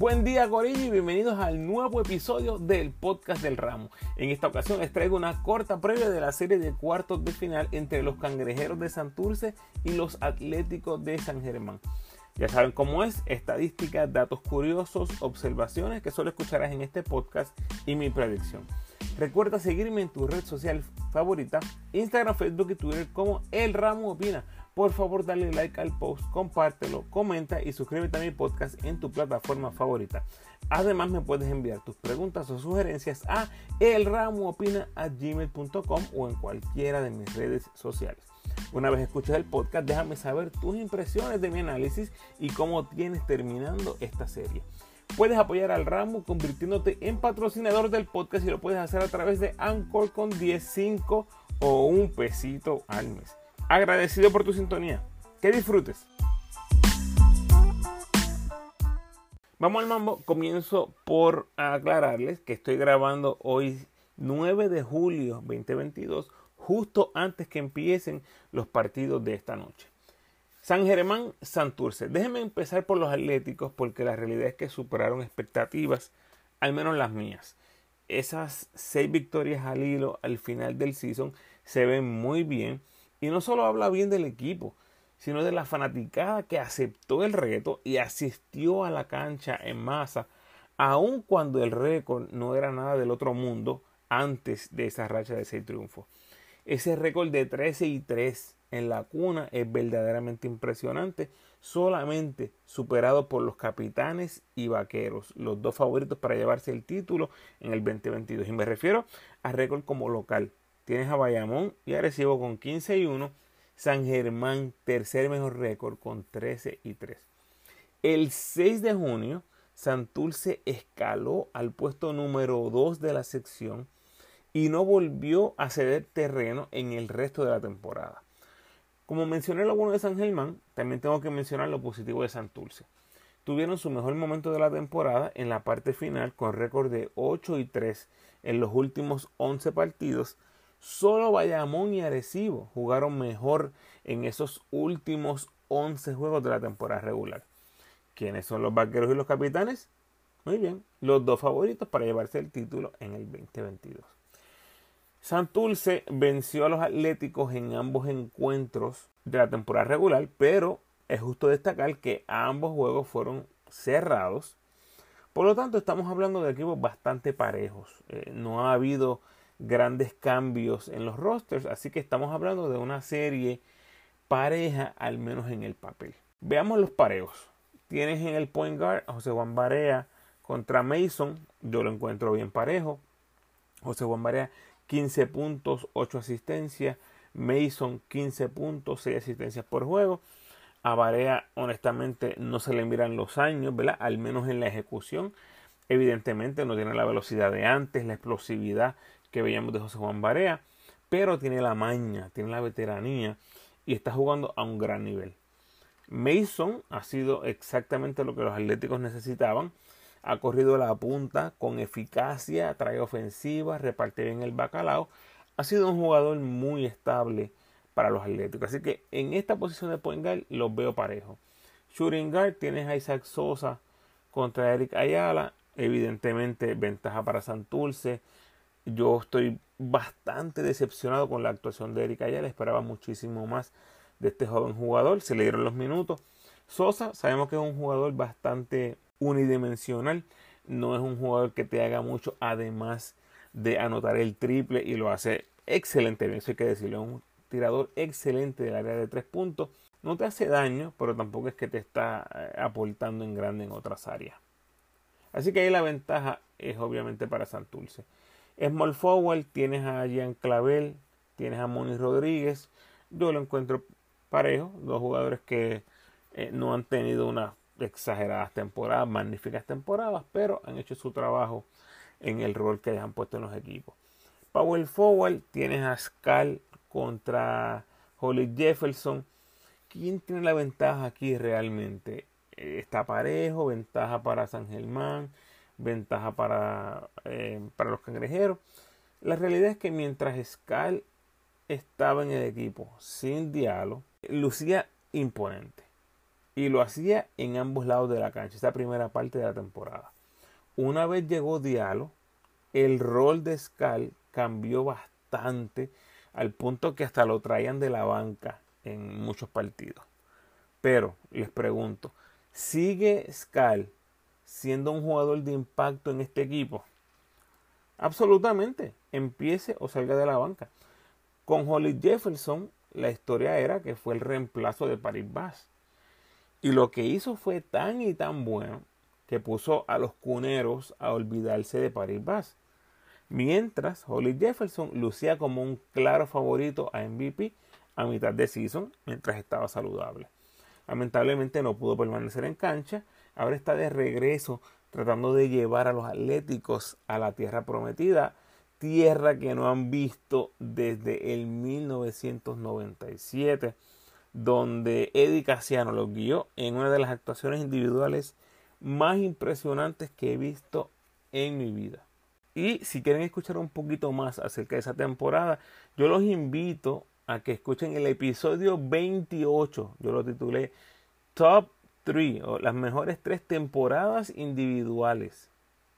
Buen día Corillo y bienvenidos al nuevo episodio del podcast del ramo. En esta ocasión les traigo una corta previa de la serie de cuartos de final entre los cangrejeros de Santurce y los atléticos de San Germán. Ya saben cómo es, estadísticas, datos curiosos, observaciones que solo escucharás en este podcast y mi predicción. Recuerda seguirme en tu red social favorita, Instagram, Facebook y Twitter como El Ramo Opina. Por favor, dale like al post, compártelo, comenta y suscríbete a mi podcast en tu plataforma favorita. Además, me puedes enviar tus preguntas o sugerencias a elramoopina.gmail.com o en cualquiera de mis redes sociales. Una vez escuches el podcast, déjame saber tus impresiones de mi análisis y cómo tienes terminando esta serie. Puedes apoyar al ramo convirtiéndote en patrocinador del podcast y lo puedes hacer a través de Anchor con 10, 5 o un pesito al mes. Agradecido por tu sintonía. Que disfrutes. Vamos al mambo. Comienzo por aclararles que estoy grabando hoy 9 de julio 2022, justo antes que empiecen los partidos de esta noche. San Germán, Santurce. Déjenme empezar por los Atléticos porque la realidad es que superaron expectativas, al menos las mías. Esas seis victorias al hilo al final del season se ven muy bien y no solo habla bien del equipo, sino de la fanaticada que aceptó el reto y asistió a la cancha en masa, aun cuando el récord no era nada del otro mundo antes de esa racha de seis triunfos. Ese récord de 13 y 3 en la cuna es verdaderamente impresionante, solamente superado por los capitanes y vaqueros, los dos favoritos para llevarse el título en el 2022. Y me refiero a récord como local. Tienes a Bayamón y Arecibo con 15 y 1, San Germán tercer mejor récord con 13 y 3. El 6 de junio, Santurce escaló al puesto número 2 de la sección y no volvió a ceder terreno en el resto de la temporada. Como mencioné lo bueno de San Germán, también tengo que mencionar lo positivo de Santurce. Tuvieron su mejor momento de la temporada en la parte final con récord de 8 y 3 en los últimos 11 partidos. Solo Bayamón y Arecibo jugaron mejor en esos últimos 11 juegos de la temporada regular. ¿Quiénes son los vaqueros y los capitanes? Muy bien, los dos favoritos para llevarse el título en el 2022. Santurce venció a los Atléticos en ambos encuentros de la temporada regular, pero es justo destacar que ambos juegos fueron cerrados. Por lo tanto, estamos hablando de equipos bastante parejos. Eh, no ha habido grandes cambios en los rosters, así que estamos hablando de una serie pareja, al menos en el papel. Veamos los parejos. Tienes en el point guard a José Juan Barea contra Mason. Yo lo encuentro bien parejo. José Juan Barea 15 puntos, 8 asistencias. Mason 15 puntos, 6 asistencias por juego. A Barea, honestamente, no se le miran los años, ¿verdad? Al menos en la ejecución. Evidentemente no tiene la velocidad de antes, la explosividad que veíamos de José Juan Barea, pero tiene la maña, tiene la veteranía y está jugando a un gran nivel. Mason ha sido exactamente lo que los Atléticos necesitaban ha corrido la punta con eficacia, trae ofensiva, reparte bien el bacalao. Ha sido un jugador muy estable para los Atléticos. Así que en esta posición de point guard los veo parejo. Shooting guard tienes a Isaac Sosa contra Eric Ayala. Evidentemente ventaja para Santurce. Yo estoy bastante decepcionado con la actuación de Eric Ayala. Esperaba muchísimo más de este joven jugador. Se le dieron los minutos. Sosa sabemos que es un jugador bastante unidimensional. No es un jugador que te haga mucho, además de anotar el triple y lo hace excelente bien. Eso hay que decirlo. Es un tirador excelente del área de tres puntos. No te hace daño, pero tampoco es que te está eh, aportando en grande en otras áreas. Así que ahí la ventaja es obviamente para Santurce. Small forward, tienes a Jean Clavel, tienes a Moni Rodríguez. Yo lo encuentro parejo, dos jugadores que eh, no han tenido una exageradas temporadas, magníficas temporadas, pero han hecho su trabajo en el rol que han puesto en los equipos. Power Forward tienes a Scal contra Holly Jefferson. ¿Quién tiene la ventaja aquí realmente? Eh, está parejo, ventaja para San Germán, ventaja para, eh, para los cangrejeros. La realidad es que mientras Scal estaba en el equipo sin diálogo, lucía imponente Y lo hacía en ambos lados de la cancha, esa primera parte de la temporada. Una vez llegó Diallo, el rol de Scal cambió bastante al punto que hasta lo traían de la banca en muchos partidos. Pero les pregunto, ¿sigue Scal siendo un jugador de impacto en este equipo? Absolutamente, empiece o salga de la banca. Con Holly Jefferson, la historia era que fue el reemplazo de Paris Bass. Y lo que hizo fue tan y tan bueno que puso a los cuneros a olvidarse de Paris Bass. Mientras Holly Jefferson lucía como un claro favorito a MVP a mitad de season mientras estaba saludable. Lamentablemente no pudo permanecer en cancha. Ahora está de regreso tratando de llevar a los atléticos a la tierra prometida, tierra que no han visto desde el 1997, donde Eddie Casiano los guió en una de las actuaciones individuales más impresionantes que he visto en mi vida. Y si quieren escuchar un poquito más acerca de esa temporada, yo los invito a que escuchen el episodio 28. Yo lo titulé Top 3 o las mejores tres temporadas individuales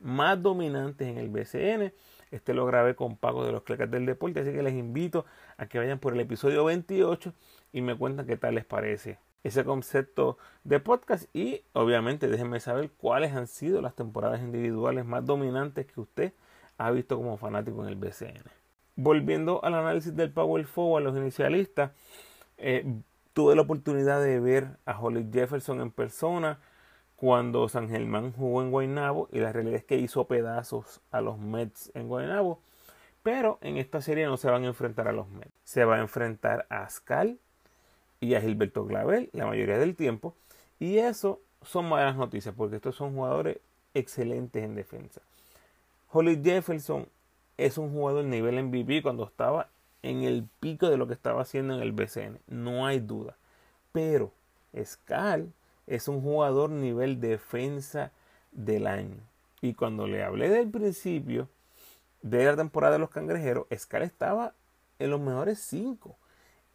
más dominantes en el BCN. Este lo grabé con Paco de los Clecas del Deporte, así que les invito a que vayan por el episodio 28 y me cuentan qué tal les parece ese concepto de podcast y obviamente déjenme saber cuáles han sido las temporadas individuales más dominantes que usted ha visto como fanático en el BCN. Volviendo al análisis del Power Forward, los inicialistas, eh, tuve la oportunidad de ver a Holly Jefferson en persona cuando San Germán jugó en Guaynabo y la realidad es que hizo pedazos a los Mets en Guaynabo. Pero en esta serie no se van a enfrentar a los Mets. Se va a enfrentar a Ascal y a Gilberto Clavel la mayoría del tiempo. Y eso son malas noticias porque estos son jugadores excelentes en defensa. Holly Jefferson es un jugador nivel MVP cuando estaba en el pico de lo que estaba haciendo en el BCN, no hay duda. Pero Scal es un jugador nivel defensa del año. Y cuando le hablé del principio de la temporada de los cangrejeros, Scal estaba en los mejores 5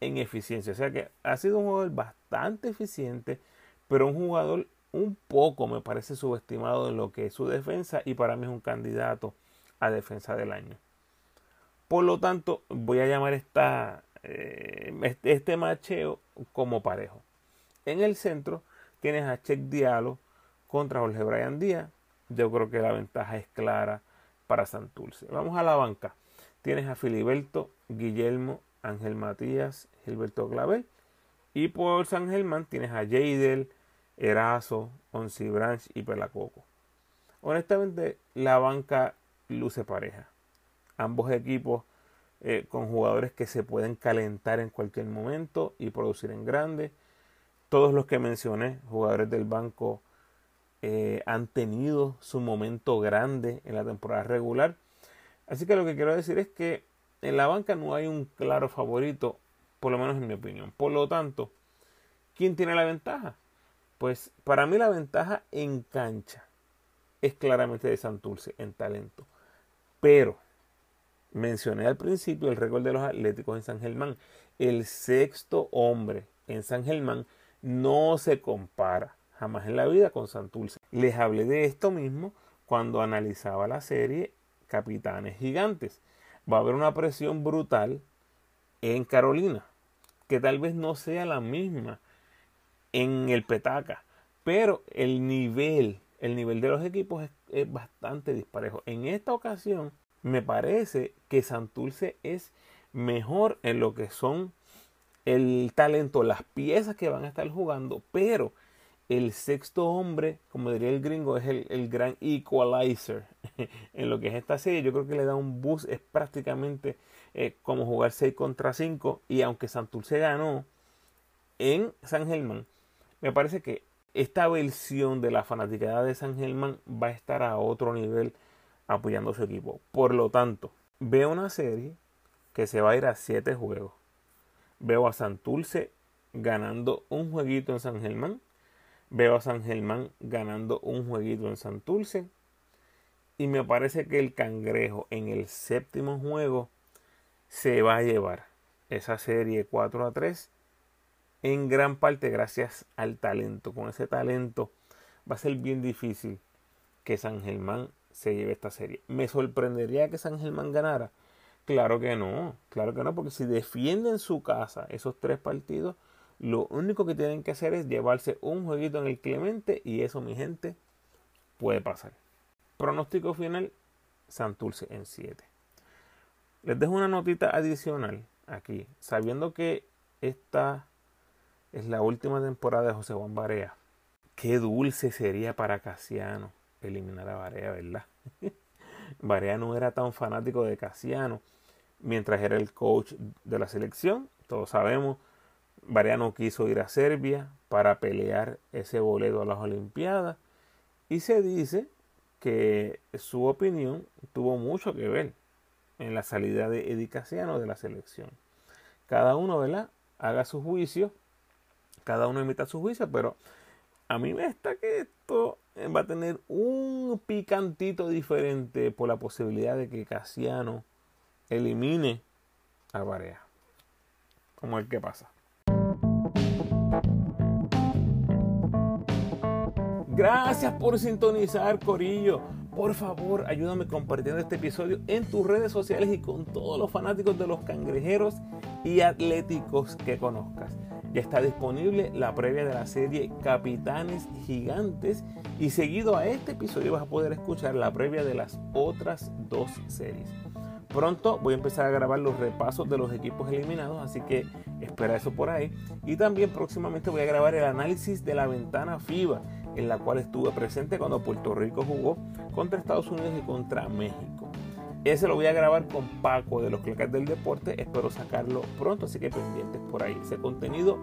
en eficiencia. O sea que ha sido un jugador bastante eficiente, pero un jugador un poco me parece subestimado en lo que es su defensa y para mí es un candidato a defensa del año. Por lo tanto, voy a llamar esta, eh, este, este macheo como parejo. En el centro tienes a Check Diallo contra Jorge Brian Díaz. Yo creo que la ventaja es clara para Santurce. Vamos a la banca. Tienes a Filiberto, Guillermo, Ángel Matías, Gilberto Clavel. Y por San Germán tienes a Jadel, Erazo, Onsi Branch y Pelacoco. Honestamente, la banca luce pareja. Ambos equipos eh, con jugadores que se pueden calentar en cualquier momento y producir en grande. Todos los que mencioné, jugadores del banco, eh, han tenido su momento grande en la temporada regular. Así que lo que quiero decir es que en la banca no hay un claro favorito, por lo menos en mi opinión. Por lo tanto, ¿quién tiene la ventaja? Pues para mí la ventaja en cancha es claramente de Santurce en talento. Pero mencioné al principio el récord de los Atléticos en San Germán. El sexto hombre en San Germán no se compara jamás en la vida con Santurce. Les hablé de esto mismo cuando analizaba la serie Capitanes Gigantes. Va a haber una presión brutal en Carolina, que tal vez no sea la misma en el Petaca, pero el nivel el nivel de los equipos es, bastante disparejo. En esta ocasión, me parece que Santurce es mejor en lo que son el talento, las piezas que van a estar jugando, pero el sexto hombre, como diría el gringo, es el, gran equalizer en lo que es esta serie. Yo creo que le da un boost, es prácticamente eh, como jugar 6 contra 5. Y aunque Santurce ganó en San Germán, me parece que esta versión de la fanaticada de San Germán va a estar a otro nivel apoyando a su equipo. Por lo tanto, veo una serie que se va a ir a siete juegos. Veo a Santurce ganando un jueguito en San Germán. Veo a San Germán ganando un jueguito en Santurce. Y me parece que el cangrejo en el séptimo juego se va a llevar esa serie 4 a 3 en gran parte gracias al talento. Con ese talento va a ser bien difícil que San Germán se lleve esta serie. ¿Me sorprendería que San Germán ganara? Claro que no, claro que no, porque si defienden su casa esos tres partidos, lo único que tienen que hacer es llevarse un jueguito en el Clemente y eso, mi gente, puede pasar. Pronóstico final, Santurce en 7. Les dejo una notita adicional aquí, sabiendo que esta es la última temporada de José Juan Barea. Qué dulce sería para Casiano eliminar a Barea, ¿verdad? Barea no era tan fanático de Casiano mientras era el coach de la selección. Todos sabemos, Barea no quiso ir a Serbia para pelear ese boleto a las Olimpiadas. Y se dice que su opinión tuvo mucho que ver en la salida de Eddie Casiano de la selección. Cada uno, ¿verdad? Haga su juicio, cada uno emita su juicio, pero a mí me está que esto va a tener un picantito diferente por la posibilidad de que Casiano elimine a Barea. Como el que pasa. Gracias por sintonizar, Corillo. Por favor, ayúdame compartiendo este episodio en tus redes sociales y con todos los fanáticos de los cangrejeros y atléticos que conozcas. Ya está disponible la previa de la serie Capitanes Gigantes y seguido a este episodio vas a poder escuchar la previa de las otras dos series. Pronto voy a empezar a grabar los repasos de los equipos eliminados, así que espera eso por ahí. Y también próximamente voy a grabar el análisis de la ventana FIBA, en la cual estuve presente cuando Puerto Rico jugó contra Estados Unidos y contra México. Ese lo voy a grabar con Paco de los Clecas del Deporte. Espero sacarlo pronto, así que pendientes por ahí. Ese contenido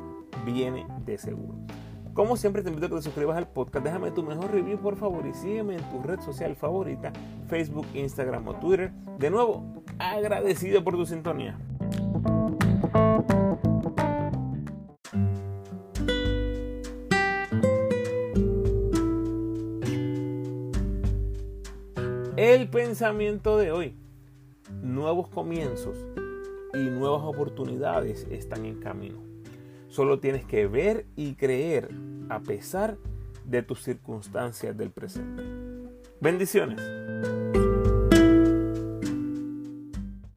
viene de seguro. Como siempre te invito a que te suscribas al podcast, déjame tu mejor review por favor y sígueme en tu red social favorita, Facebook, Instagram o Twitter. De nuevo, agradecido por tu sintonía. El pensamiento de hoy, nuevos comienzos y nuevas oportunidades están en camino. Solo tienes que ver y creer a pesar de tus circunstancias del presente. Bendiciones.